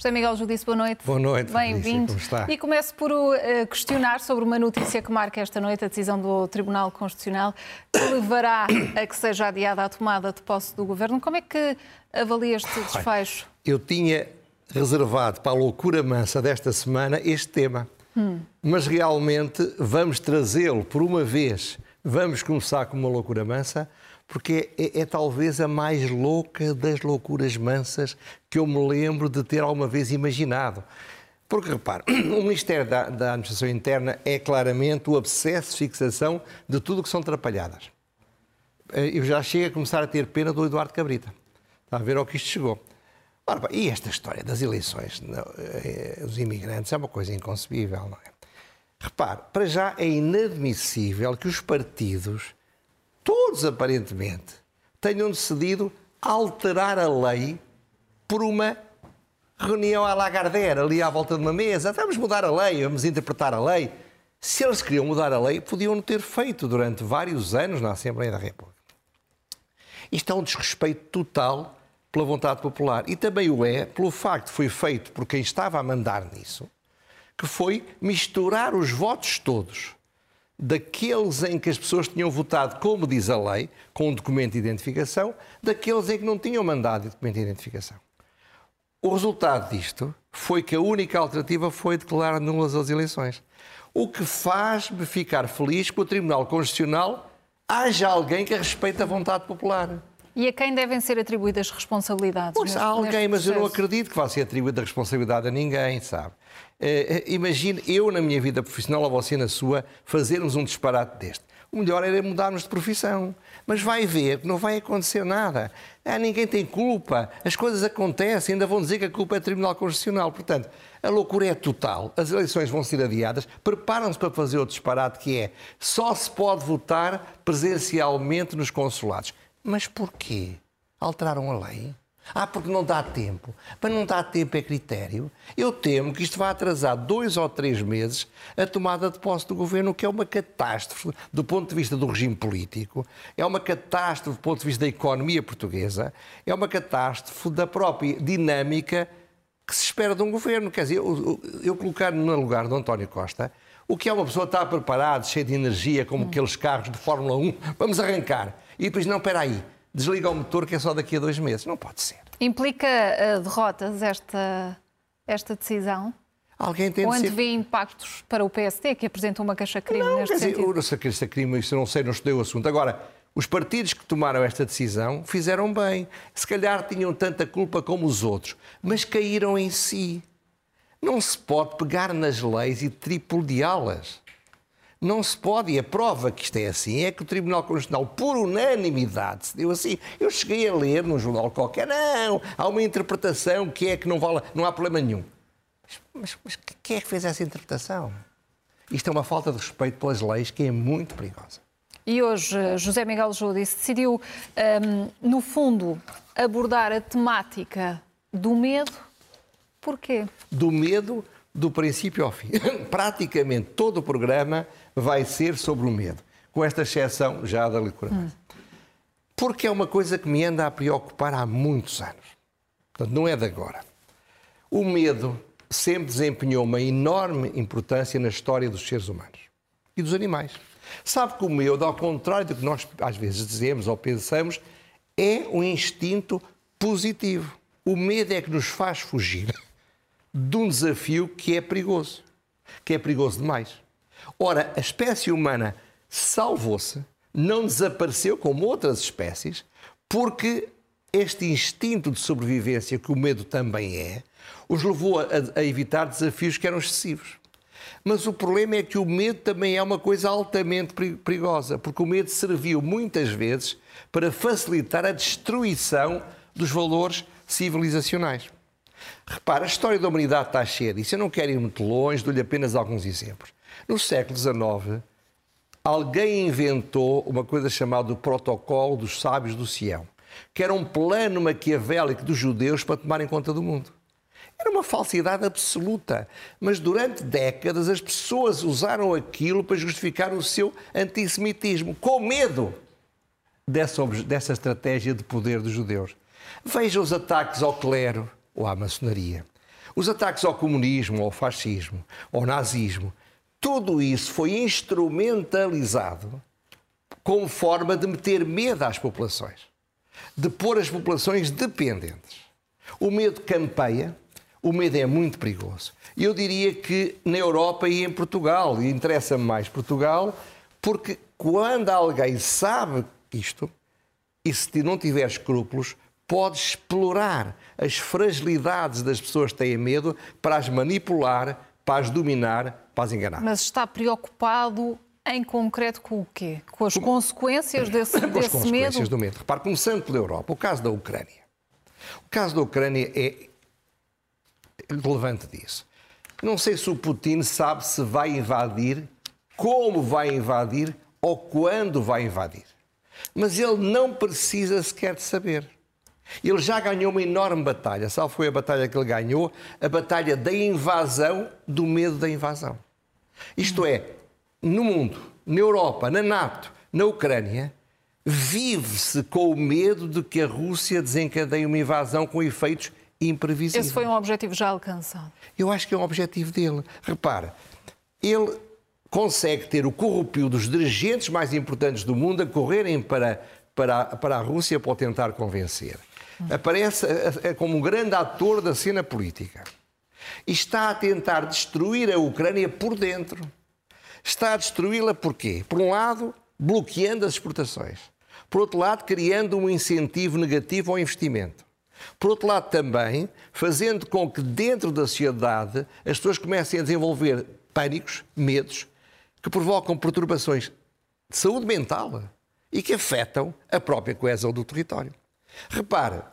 José Miguel Judice, boa noite. Boa noite. Bem-vindo. E começo por uh, questionar sobre uma notícia que marca esta noite, a decisão do Tribunal Constitucional, que levará a que seja adiada a tomada de posse do Governo. Como é que avalia este desfecho? Eu tinha reservado para a loucura mansa desta semana este tema. Hum. Mas realmente vamos trazê-lo por uma vez. Vamos começar com uma loucura mansa, porque é, é, talvez a mais louca das loucuras mansas que eu me lembro de ter alguma vez imaginado. Porque, repare, o Ministério da, da Administração Interna é claramente o abscesso de fixação de tudo que são atrapalhadas. Eh, eu já chego a começar a ter pena do Eduardo Cabrita. Está a ver ao que isto chegou. Ora, e esta história das eleições eh, dos imigrantes é uma coisa inconcebível, não é? Repare, para já é inadmissível que os partidos todos aparentemente, tenham decidido alterar a lei por uma reunião à Lagardère, ali à volta de uma mesa. Vamos mudar a lei, vamos interpretar a lei. Se eles queriam mudar a lei, podiam ter feito durante vários anos na Assembleia da República. Isto é um desrespeito total pela vontade popular. E também o é pelo facto foi feito por quem estava a mandar nisso, que foi misturar os votos todos daqueles em que as pessoas tinham votado como diz a lei, com um documento de identificação, daqueles em que não tinham mandado documento de identificação. O resultado disto foi que a única alternativa foi declarar nulas as eleições. O que faz-me ficar feliz que o Tribunal Constitucional haja alguém que respeite a vontade popular. E a quem devem ser atribuídas responsabilidades? Pois há alguém, mas eu não acredito que vá ser atribuída responsabilidade a ninguém, sabe? Uh, imagine eu na minha vida profissional ou você na sua fazermos um disparate deste. O melhor era mudarmos de profissão. Mas vai ver que não vai acontecer nada. Ah, ninguém tem culpa. As coisas acontecem. Ainda vão dizer que a culpa é do Tribunal Constitucional. Portanto, a loucura é total. As eleições vão ser adiadas. Preparam-se para fazer o disparate que é só se pode votar presencialmente nos consulados. Mas porquê? Alteraram a lei? Ah, porque não dá tempo. Mas não dá tempo é critério. Eu temo que isto vai atrasar dois ou três meses a tomada de posse do governo, que é uma catástrofe do ponto de vista do regime político, é uma catástrofe do ponto de vista da economia portuguesa, é uma catástrofe da própria dinâmica que se espera de um governo. Quer dizer, eu, eu colocar no lugar de António Costa, o que é uma pessoa estar preparada, cheia de energia, como hum. aqueles carros de Fórmula 1, vamos arrancar. E depois, não, espera aí, desliga o motor que é só daqui a dois meses. Não pode ser. Implica uh, derrotas esta, esta decisão? Alguém tem Ou de ser... impactos para o PSD, que apresentou uma queixa-crime neste quer sentido? Dizer, queixa-crime, isso não sei, não estudei o assunto. Agora, os partidos que tomaram esta decisão fizeram bem. Se calhar tinham tanta culpa como os outros, mas caíram em si. Não se pode pegar nas leis e tripudiá-las. Não se pode, e a prova que isto é assim é que o Tribunal Constitucional, por unanimidade, se deu assim. Eu cheguei a ler num jornal qualquer, não, há uma interpretação que é que não, vale, não há problema nenhum. Mas, mas, mas quem é que fez essa interpretação? Isto é uma falta de respeito pelas leis que é muito perigosa. E hoje José Miguel Judice decidiu, um, no fundo, abordar a temática do medo. Porquê? Do medo do princípio ao fim. Praticamente todo o programa vai ser sobre o medo, com esta exceção já da licura. Hum. Porque é uma coisa que me anda a preocupar há muitos anos. Portanto, não é de agora. O medo sempre desempenhou uma enorme importância na história dos seres humanos e dos animais. Sabe que o medo, ao contrário do que nós às vezes dizemos ou pensamos, é um instinto positivo. O medo é que nos faz fugir de um desafio que é perigoso, que é perigoso demais. Ora, a espécie humana salvou-se, não desapareceu como outras espécies, porque este instinto de sobrevivência, que o medo também é, os levou a, a, evitar desafios que eram excessivos. Mas o problema é que o medo também é uma coisa altamente perigosa, porque o medo serviu muitas vezes para facilitar a destruição dos valores civilizacionais. Repara, a história da humanidade está cheia disso. Eu não quero ir muito longe, dou-lhe apenas alguns exemplos. No século XIX, alguém inventou uma coisa chamada o Protocolo dos Sábios do Sião, que era um plano maquiavélico dos judeus para tomarem conta do mundo. Era uma falsidade absoluta, mas durante décadas as pessoas usaram aquilo para justificar o seu antissemitismo, com medo dessa, dessa estratégia de poder dos judeus. Veja os ataques ao clero ou à maçonaria. Os ataques ao comunismo, ao fascismo, ao nazismo, tudo isso foi instrumentalizado como forma de meter medo às populações, de pôr as populações dependentes. O medo campeia, o medo é muito perigoso. Eu diria que na Europa e em Portugal, e interessa-me mais Portugal, porque quando alguém sabe isto, e se não tiver escrúpulos, pode explorar as fragilidades das pessoas que têm medo para as manipular, para as dominar, para as enganar. Mas está preocupado em concreto com o quê? Com as com... consequências desse, com desse as consequências medo? do medo. Repare, começando pela Europa, o caso da Ucrânia. O caso da Ucrânia é relevante disso. Não sei se o Putin sabe se vai invadir, como vai invadir ou quando vai invadir. Mas ele não precisa sequer de saber. Ele já ganhou uma enorme batalha. Sabe foi a batalha que ele ganhou? A batalha da invasão, do medo da invasão. Isto é, no mundo, na Europa, na NATO, na Ucrânia, vive-se com o medo de que a Rússia desencadeie uma invasão com efeitos imprevisíveis. Esse foi um objetivo já alcançado. Eu acho que é um objetivo dele. Repara, ele consegue ter o corrupio dos dirigentes mais importantes do mundo a correrem para, para, para a Rússia para o tentar convencer. Aparece como um grande ator da cena política. E está a tentar destruir a Ucrânia por dentro. Está a destruí-la porquê? Por um lado, bloqueando as exportações. Por outro lado, criando um incentivo negativo ao investimento. Por outro lado, também fazendo com que dentro da sociedade as pessoas comecem a desenvolver pânicos, medos, que provocam perturbações de saúde mental e que afetam a própria coesão do território. Repara,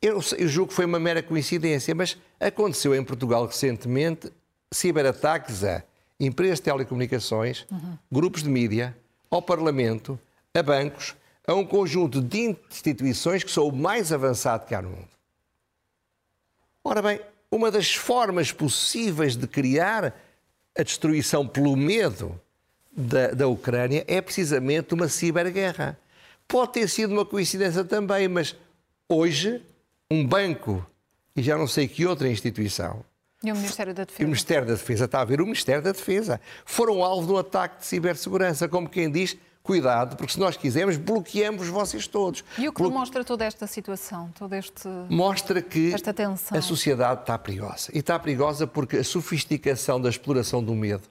eu, eu julgo que foi uma mera coincidência, mas aconteceu em Portugal recentemente ciberataques a empresas de telecomunicações, uhum. grupos de mídia, ao Parlamento, a bancos, a um conjunto de instituições que são o mais avançado que há no mundo. Ora bem, uma das formas possíveis de criar a destruição pelo medo da, da Ucrânia é precisamente uma ciberguerra. Pode ter sido uma coincidência também, mas hoje um banco e já não sei que outra instituição e o Ministério da Defesa? E o Ministério da Defesa, está a ver o Ministério da Defesa. Foram alvo de um ataque de cibersegurança, como quem diz, cuidado, porque se nós quisermos, bloqueamos vocês todos. E o que demonstra toda esta situação, todo este Mostra que a sociedade está perigosa. E está perigosa porque a sofisticação da exploração do medo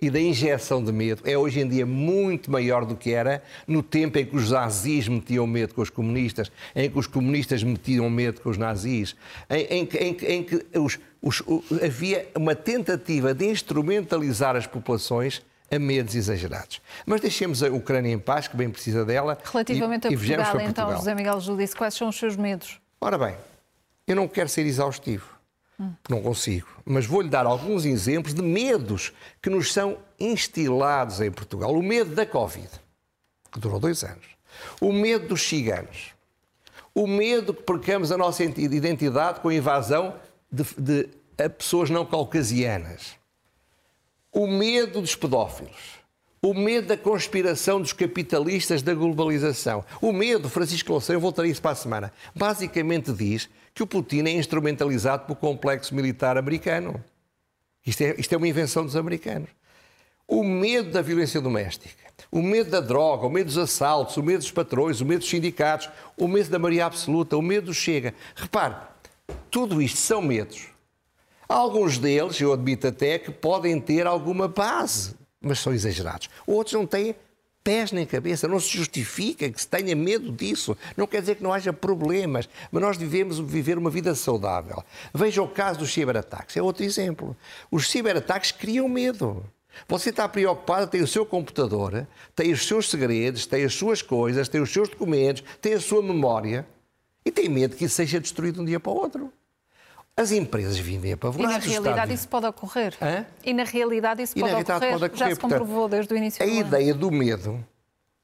e da injeção de medo é hoje em dia muito maior do que era no tempo em que os nazis metiam medo com os comunistas, em que os comunistas metiam medo com os nazis, em, em, em, em que os, os, havia uma tentativa de instrumentalizar as populações a medos exagerados. Mas deixemos a Ucrânia em paz, que bem precisa dela. Relativamente e, a Portugal, então, Portugal. José Miguel Judice, quais são os seus medos? Ora bem, eu não quero ser exaustivo. Hum. Não consigo. Mas vou-lhe dar alguns exemplos de medos que nos são instilados em Portugal. O medo da Covid, que durou dois anos. O medo dos ciganos. O medo que percamos a nossa identidade com a invasão de, de pessoas não caucasianas. O medo dos pedófilos. O medo da conspiração dos capitalistas da globalização. O medo, Francisco Louçã, eu voltarei isso para a semana, basicamente diz que o Putin é instrumentalizado pelo complexo militar americano. Isto é, isto é uma invenção dos americanos. O medo da violência doméstica, o medo da droga, o medo dos assaltos, o medo dos patrões, o medo dos sindicatos, o medo da maioria absoluta, o medo do chega. Repare, tudo isto são medos. Alguns deles, eu admito até, que podem ter alguma base, mas são exagerados. Outros não têm pés nem cabeça, não se justifica que se tenha medo disso. Não quer dizer que não haja problemas, mas nós devemos viver uma vida saudável. Veja o caso dos ciberataques, é outro exemplo. Os ciberataques criam medo. Você está preocupado, tem o seu computador, tem os seus segredos, tem as suas coisas, tem os seus documentos, tem a sua memória e tem medo que isso seja destruído de um dia para o outro. As empresas vivem apavoradas. E na realidade isso pode ocorrer. Hã? E na realidade isso pode, ocorrer. pode, ocorrer. Já se comprovou desde o início A ideia do medo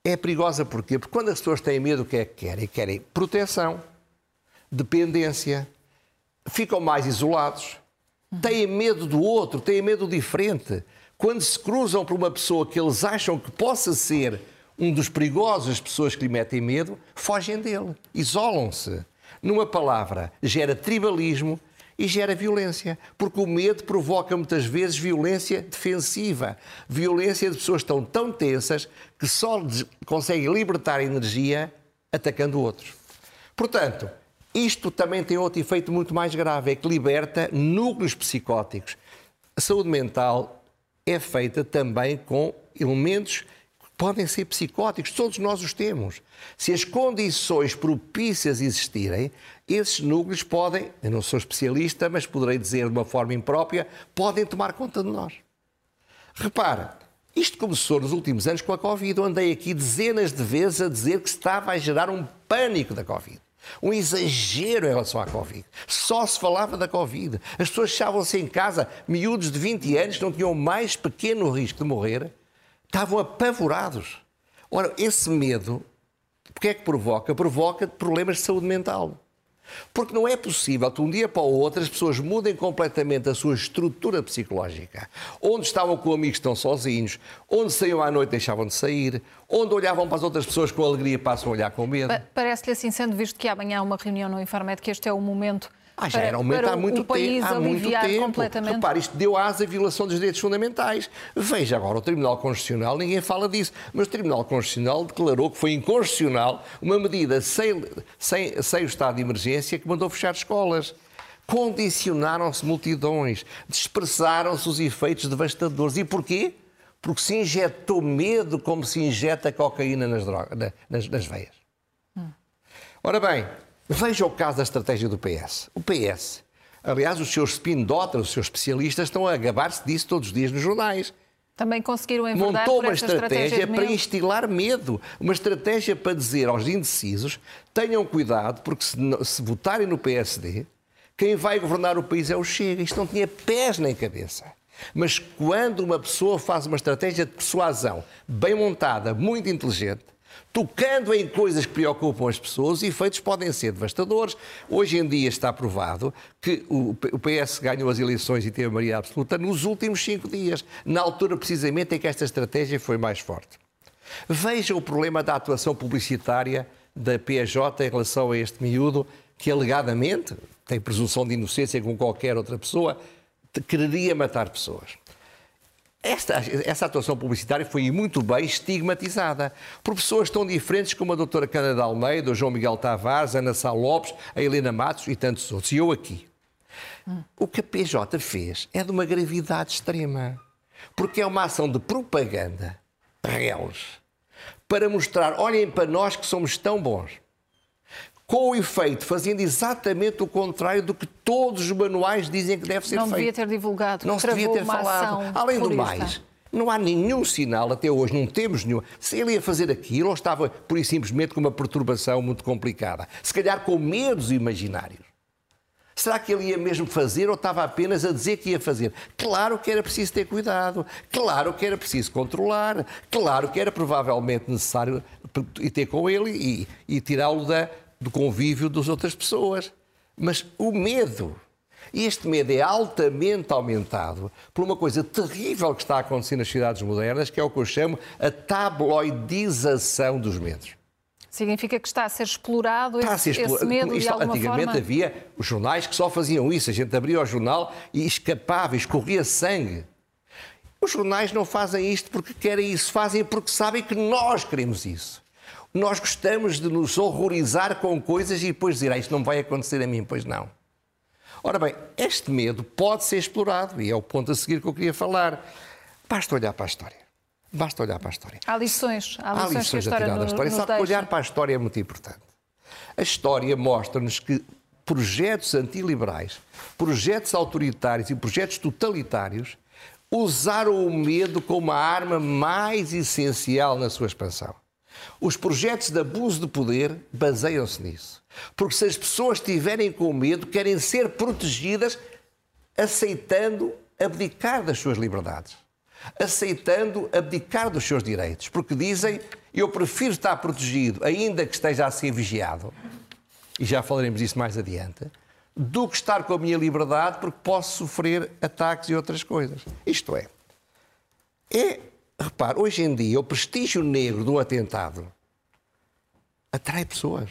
é perigosa porquê? Porque quando as pessoas têm medo, o que é que querem? Querem proteção, dependência, ficam mais isolados, têm medo do outro, têm medo do diferente. Quando se cruzam por uma pessoa que eles acham que possa ser um dos perigosos pessoas que lhe metem medo, fogem dele, isolam-se. Numa palavra, gera tribalismo, e gera violência, porque o medo provoca muitas vezes violência defensiva, violência de pessoas tão tensas que só conseguem libertar energia atacando outros. Portanto, isto também tem outro efeito muito mais grave, é que liberta núcleos psicóticos. A saúde mental é feita também com elementos podem ser psicóticos, todos nós os temos. Se as condições propícias existirem, esses núcleos podem, eu não sou especialista, mas poderei dizer de uma forma imprópria, podem tomar conta de nós. Repara, isto começou nos últimos anos com a Covid. Eu andei aqui dezenas de vezes a dizer que estava a gerar um pânico da Covid. Um exagero em relação à Covid. Só se falava da Covid. As pessoas achavam-se em casa, miúdos de 20 anos, que não tinham mais pequeno risco de morrer, estavam apavorados. Ora, esse medo, o que é que provoca? Provoca problemas de saúde mental. Porque não é possível que de um dia para o outro as pessoas mudem completamente a sua estrutura psicológica. Onde estavam com amigos estão sozinhos, onde saíam à noite deixavam de sair, onde olhavam para as outras pessoas com alegria passam a olhar com medo. Parece-lhe assim, sendo visto que amanhã há uma reunião no Infarmed, que este é o momento ah, já era aumento há muito, tempo, há muito tempo. Repare, isto deu asa à violação dos direitos fundamentais. Veja agora, o Tribunal Constitucional, ninguém fala disso, mas o Tribunal Constitucional declarou que foi inconstitucional uma medida sem, sem, sem o estado de emergência que mandou fechar escolas. Condicionaram-se multidões, dispersaram-se os efeitos devastadores. E porquê? Porque se injetou medo como se injeta cocaína nas, drogas, nas, nas veias. Hum. Ora bem, Veja o caso da estratégia do PS. O PS, aliás, os seus spin doctors, os seus especialistas, estão a gabar-se disso todos os dias nos jornais. Também conseguiram enverdar Montou uma estratégia, estratégia para instilar medo, uma estratégia para dizer aos indecisos tenham cuidado, porque se, se votarem no PSD, quem vai governar o país é o Chega. Isto não tinha pés nem cabeça. Mas quando uma pessoa faz uma estratégia de persuasão bem montada, muito inteligente, tocando em coisas que preocupam as pessoas, os efeitos podem ser devastadores. Hoje em dia está provado que o PS ganhou as eleições e teve a maioria absoluta nos últimos cinco dias, na altura precisamente em que esta estratégia foi mais forte. Veja o problema da atuação publicitária da PJ em relação a este miúdo que alegadamente tem presunção de inocência como qualquer outra pessoa, quereria matar pessoas. Esta, essa atuação publicitária foi muito bem estigmatizada por pessoas tão diferentes como a doutora Cândida Almeida, o João Miguel Tavares, a Ana Sá Lopes, a Helena Matos e tantos outros. E eu aqui. O que a PJ fez é de uma gravidade extrema. Porque é uma ação de propaganda, reles, para mostrar, olhem para nós que somos tão bons com o efeito, fazendo exatamente o contrário do que todos os manuais dizem que deve ser não feito. Não devia ter divulgado. Não se devia ter falado. Além do mais, não há nenhum sinal, até hoje, não temos nenhum. Se ele ia fazer aquilo ou estava, por e simplesmente, com uma perturbação muito complicada. Se calhar com medos imaginários. Será que ele ia mesmo fazer ou estava apenas a dizer que ia fazer? Claro que era preciso ter cuidado, claro que era preciso controlar, claro que era provavelmente necessário ir ter com ele e, e tirá-lo da, do convívio das outras pessoas. Mas o medo, e este medo é altamente aumentado por uma coisa terrível que está a acontecer nas cidades modernas, que é o que eu chamo a tabloidização dos medos. Significa que está a ser explorado está esse, a ser esse medo Isto, de alguma Antigamente forma? havia os jornais que só faziam isso. A gente abria o jornal e escapava, escorria sangue. Os jornais não fazem isto porque querem isso, fazem porque sabem que nós queremos isso. Nós gostamos de nos horrorizar com coisas e depois dizer, ah, isto não vai acontecer a mim, pois não. Ora bem, este medo pode ser explorado e é o ponto a seguir que eu queria falar. Basta olhar para a história. Basta olhar para a história. Há lições. Há lições, há lições a, tirar da história. Só que olhar para a história é muito importante. A história mostra-nos que projetos antiliberais, projetos autoritários e projetos totalitários usaram o medo como a arma mais essencial na sua expansão. Os projetos de abuso de poder baseiam-se nisso. Porque se as pessoas estiverem com medo, querem ser protegidas aceitando abdicar das suas liberdades, aceitando abdicar dos seus direitos, porque dizem eu prefiro estar protegido, ainda que esteja a ser vigiado, e já falaremos disso mais adiante, do que estar com a minha liberdade porque posso sofrer ataques e outras coisas. Isto é, é Repare, hoje em dia, o prestígio negro do atentado atrai pessoas.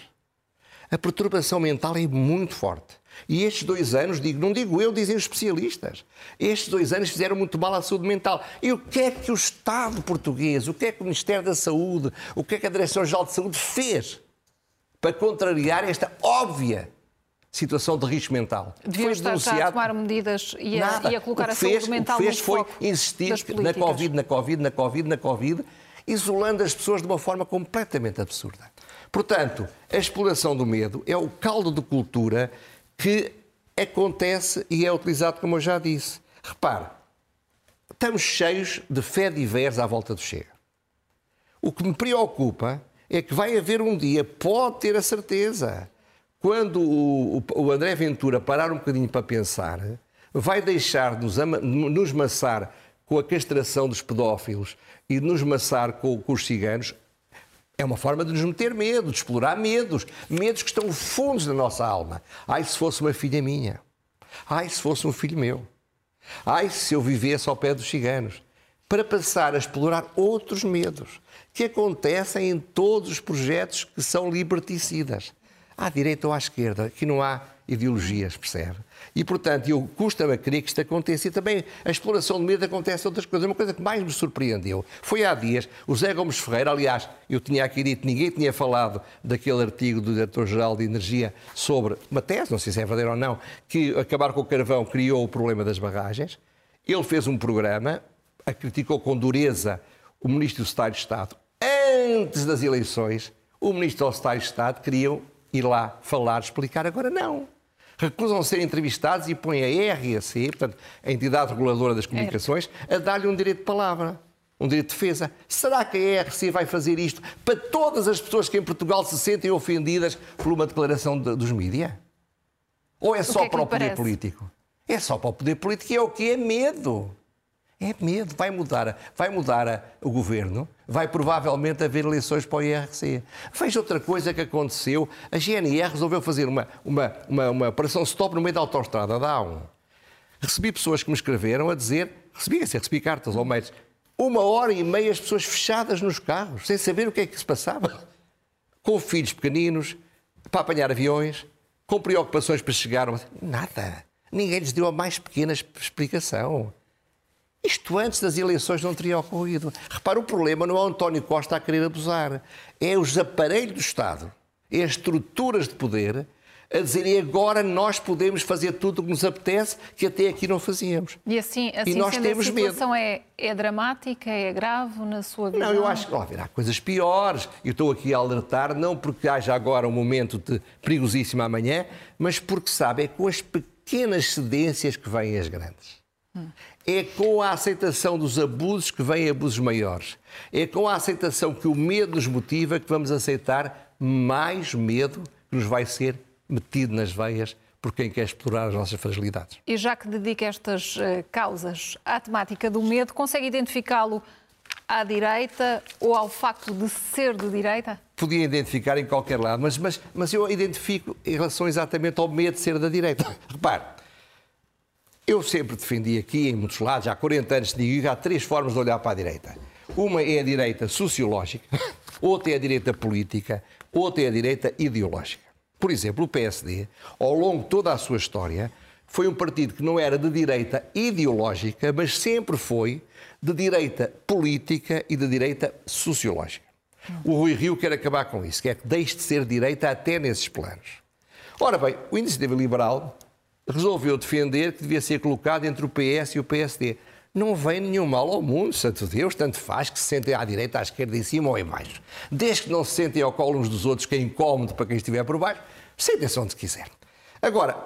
A perturbação mental é muito forte. E estes dois anos, digo, não digo eu, dizem os especialistas, estes dois anos fizeram muito mal à saúde mental. E o que é que o Estado português, o que é que o Ministério da Saúde, o que é que a Direção-Geral de Saúde fez para contrariar esta óbvia situação de risco mental? Deviam estar já a tomar medidas e a, e a colocar a fez, saúde mental o que fez no foi foco insistir na Covid, na Covid, na Covid, na Covid, isolando as pessoas de uma forma completamente absurda. Portanto, a exploração do medo é o caldo de cultura que acontece e é utilizado, como eu já disse. Repare, estamos cheios de fé diversa à volta do Chega. O que me preocupa é que vai haver um dia, pode ter a certeza, quando o, o André Ventura parar um bocadinho para pensar, vai deixar de nos, nos maçar com a castração dos pedófilos e de nos maçar com, com os ciganos, é uma forma de nos meter medo, de explorar medos, medos que estão fundos na nossa alma. Ai, se fosse uma filha minha. Ai, se fosse um filho meu. Ai, se eu vivesse ao pé dos ciganos. Para passar a explorar outros medos que acontecem em todos os projetos que são liberticidas. À direita ou à esquerda, que não há ideologias, percebe? E, portanto, eu custa-me a crer que isto aconteça. E também a exploração de medo acontece outras coisas. Uma coisa que mais me surpreendeu foi há dias o Zé Gomes Ferreira, aliás, eu tinha aqui dito, ninguém tinha falado daquele artigo do Diretor-Geral de Energia sobre uma tese, não sei se é verdadeiro ou não, que acabar com o carvão criou o problema das barragens. Ele fez um programa, a criticou com dureza o Ministro do Estado de Estado. Antes das eleições, o Ministro do Estado de Estado queriam ir lá falar, explicar. Agora não recusam ser entrevistados e põem a RAC, portanto, a entidade reguladora das comunicações, a dar-lhe um direito de palavra, um direito de defesa. Será que a RC vai fazer isto para todas as pessoas que em Portugal se sentem ofendidas por uma declaração de, dos mídias? Ou é só é para o poder parece? político? É só para o poder político e é o que é medo. É medo, vai mudar, vai mudar o governo, vai provavelmente haver eleições para o IRC. Veja outra coisa que aconteceu, a GNR resolveu fazer uma, uma, uma, uma operação stop no meio da autostrada da A1. Recebi pessoas que me escreveram a dizer, recebi, assim, recebi cartas ou mails, uma hora e meia as pessoas fechadas nos carros, sem saber o que é que se passava. Com filhos pequeninos, para apanhar aviões, com preocupações para chegar. Nada. Ninguém lhes deu a mais pequena explicação. Isto antes das eleições não teria ocorrido. Repara, o problema não é o António Costa a querer abusar. É os aparelhos do Estado, é as estruturas de poder a dizerem agora nós podemos fazer tudo o que nos apetece, que até aqui não fazíamos. E assim, assim e nós temos a situação medo. É, é dramática, é grave na sua visão? Não, eu acho que ó, há coisas piores. Eu estou aqui a alertar, não porque haja agora um momento de perigosíssimo amanhã, mas porque sabe, é com as pequenas cedências que vêm as grandes. Hum. É com a aceitação dos abusos que vêm abusos maiores. É com a aceitação que o medo nos motiva que vamos aceitar mais medo que nos vai ser metido nas veias por quem quer explorar as nossas fragilidades. E já que dedica estas uh, causas à temática do medo, consegue identificá-lo à direita ou ao facto de ser de direita? Podia identificar em qualquer lado, mas, mas, mas eu identifico em relação exatamente ao medo de ser da direita. Repare, eu sempre defendi aqui, em muitos lados, há 40 anos, digo que há três formas de olhar para a direita. Uma é a direita sociológica, outra é a direita política, outra é a direita ideológica. Por exemplo, o PSD, ao longo de toda a sua história, foi um partido que não era de direita ideológica, mas sempre foi de direita política e de direita sociológica. O Rui Rio quer acabar com isso, quer que deixe de ser direita até nesses planos. Ora bem, o Iniciativa Liberal resolveu defender que devia ser colocado entre o PS e o PSD. Não vem nenhum mal ao mundo, santo Deus, tanto faz que se sentem à direita, à esquerda, em cima ou em baixo. Desde que não se sentem ao colo uns dos outros, que é incómodo para quem estiver por baixo, sentem-se onde quiser. Agora,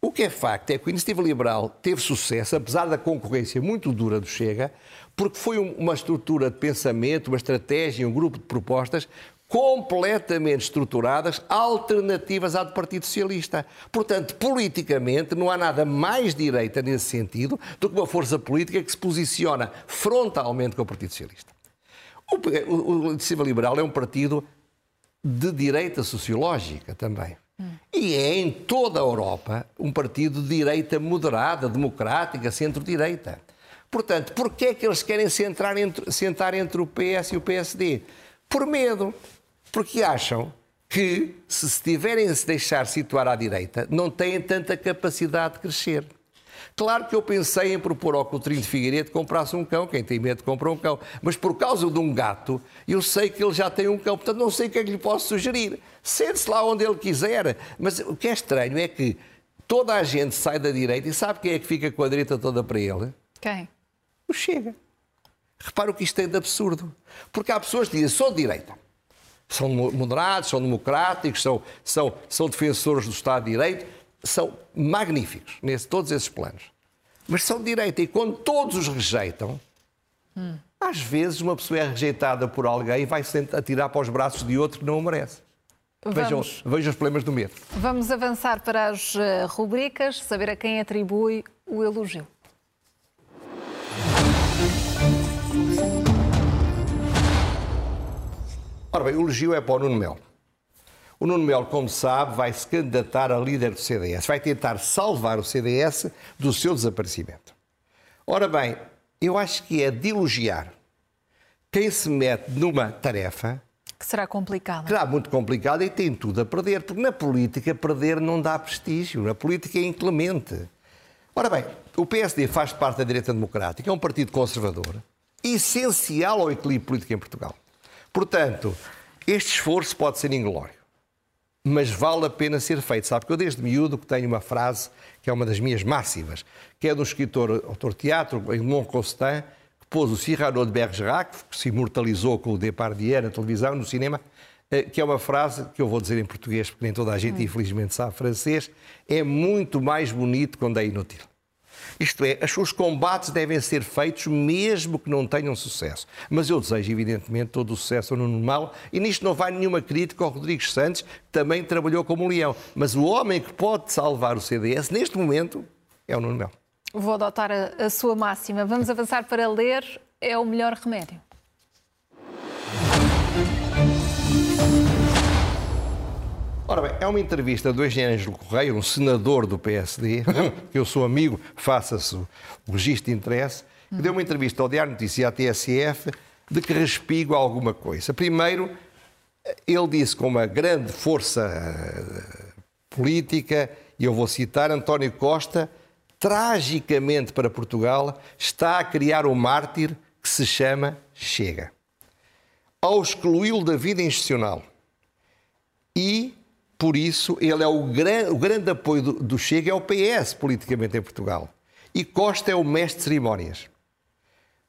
o que é facto é que a Iniciativa Liberal teve sucesso, apesar da concorrência muito dura do Chega, porque foi uma estrutura de pensamento, uma estratégia, um grupo de propostas completamente estruturadas, alternativas à do Partido Socialista. Portanto, politicamente, não há nada mais direita nesse sentido do que uma força política que se posiciona frontalmente com o Partido Socialista. O, o, Iniciativa Liberal é um partido de direita sociológica também. E é em toda a Europa um partido de direita moderada, democrática, centro-direita. Portanto, por que é que eles querem sentar entre, sentar entre o PS e o PSD? Por medo porque acham que, se se tiverem a se deixar situar à direita, não têm tanta capacidade de crescer. Claro que eu pensei em propor ao Coutrinho de Figueiredo que comprasse um cão, quem tem medo compra um cão, mas por causa de um gato, eu sei que ele já tem um cão, portanto não sei o que é que lhe posso sugerir. Sente-se lá onde ele quiser, mas o que é estranho é que toda a gente sai da direita e sabe quem é que fica com a direita toda para ele? Quem? O Chega. Repara o que isto é de absurdo. Porque há pessoas que dizem, sou de direita. São moderados, são democráticos, são, são, são defensores do Estado de Direito, são magníficos nesse, todos esses planos. Mas são de direita e quando todos os rejeitam, hum. às vezes uma pessoa é rejeitada por alguém e vai-se atirar para os braços de outro que não o merece. Vejam, vejam os problemas do medo. Vamos avançar para as eh, rubricas, saber a quem atribui o elogio. Ora bem, o elogio é para o Nuno Melo. O Nuno Melo, como sabe, vai se candidatar a líder do CDS. Vai tentar salvar o CDS do seu desaparecimento. Ora bem, eu acho que é de elogiar quem se mete numa tarefa que será complicada. Será muito complicada e tem tudo a perder, porque na política perder não dá prestígio, na política é inclemente. Ora bem, o PSD faz parte da direita democrática, é um partido conservador, essencial ao equilíbrio político em Portugal. Portanto, este esforço pode ser inglório, mas vale a pena ser feito. Sabe que eu desde miúdo que tenho uma frase que é uma das minhas máximas, que é do escritor, autor de teatro, Edmond Constant, que pôs o Cyrano de Bergerac, que se imortalizou com o Depardieu na televisão, no cinema, eh, que é uma frase que eu vou dizer em português, porque nem toda a gente, hum. infelizmente, sabe francês, é muito mais bonito quando é inútil. Isto é, os combates devem ser feitos mesmo que não tenham sucesso. Mas eu desejo, evidentemente, todo o sucesso no normal e nisto não vai nenhuma crítica ao Rodrigues Santos, que também trabalhou como leão. Mas o homem que pode salvar o CDS, neste momento, é o Nuno Melo. Vou adotar a, a sua máxima. Vamos avançar para ler. É o melhor remédio. Ora bem, é uma entrevista do engenheiro Ângelo Correia, um senador do PSD, que eu sou amigo, faça-se o registro de interesse, que deu uma entrevista ao Diário Notícia e à TSF de que respigo alguma coisa. Primeiro, ele disse com uma grande força eh, política, e eu vou citar António Costa, tragicamente para Portugal, está a criar um mártir que se chama Chega. Ao excluí-lo da vida institucional e por isso, ele é o, gran, o grande apoio do, do Chega, é o PS politicamente em Portugal. E Costa é o mestre de cerimónias.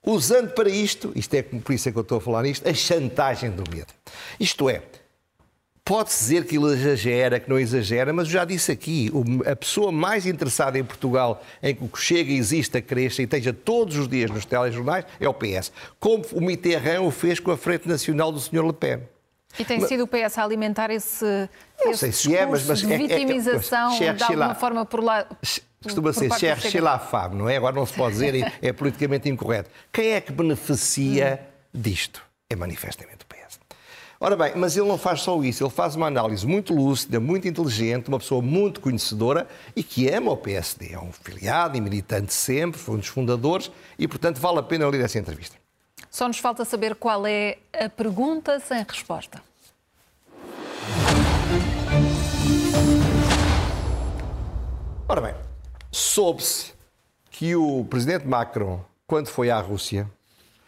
Usando para isto, isto é por isso é que eu estou a falar nisto, a chantagem do medo. Isto é, pode-se dizer que ele exagera, que não exagera, mas eu já disse aqui, a pessoa mais interessada em Portugal em que o que chega, exista, cresça e esteja todos os dias nos telejornais é o PS. Como o Mitterrand o fez com a Frente Nacional do Sr. Le Pen. E tem sido o PS a alimentar esse, não esse sei se é, mas, mas de vitimização é, é, de alguma forma por lá. Costuma ser cher la femme, não é? Agora não se pode dizer, é politicamente incorreto. Quem é que beneficia disto? É manifestamente o PS. Ora bem, mas ele não faz só isso, ele faz uma análise muito lúcida, muito inteligente, uma pessoa muito conhecedora e que ama o PSD. É um filiado e militante sempre, foi um dos fundadores e, portanto, vale a pena ler essa entrevista. Só nos falta saber qual é a pergunta sem resposta. Ora bem, soube-se que o presidente Macron, quando foi à Rússia,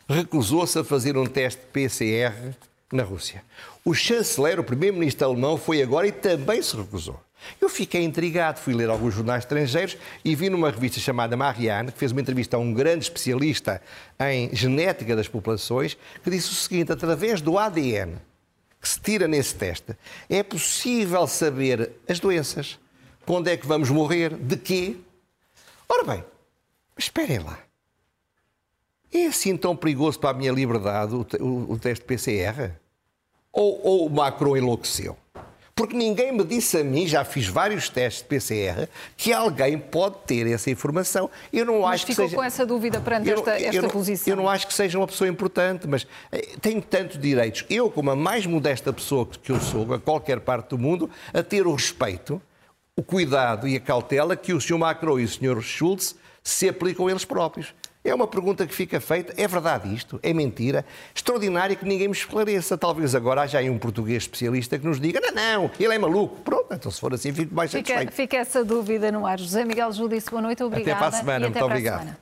recusou-se a fazer um teste PCR na Rússia. O chanceler, o primeiro-ministro alemão, foi agora e também se recusou. Eu fiquei intrigado, fui ler alguns jornais estrangeiros e vi numa revista chamada Marianne, que fez uma entrevista a um grande especialista em genética das populações, que disse o seguinte: através do ADN que se tira nesse teste, é possível saber as doenças, quando é que vamos morrer, de quê. Ora bem, esperem lá. É assim tão perigoso para a minha liberdade o, o, o teste PCR? Ou, ou o Macron enlouqueceu? Porque ninguém me disse a mim, já fiz vários testes de PCR, que alguém pode ter essa informação. Eu não mas acho ficou que seja... com essa dúvida perante eu, esta, esta eu não, posição. Eu não acho que seja uma pessoa importante, mas eh, tenho tantos direitos, eu, como a mais modesta pessoa que eu sou, a qualquer parte do mundo, a ter o respeito, o cuidado e a cautela que o Sr. Macron e o Sr. Schultz se aplicam eles próprios. É uma pergunta que fica feita. É verdade isto? É mentira? Extraordinária que ninguém me esclareça. Talvez agora haja aí um português especialista que nos diga: não, não, ele é maluco. Pronto, então se for assim, fico mais fica, satisfeito. Fica essa dúvida no ar. José Miguel Judice, boa noite, obrigada. Até para a semana, muito obrigado.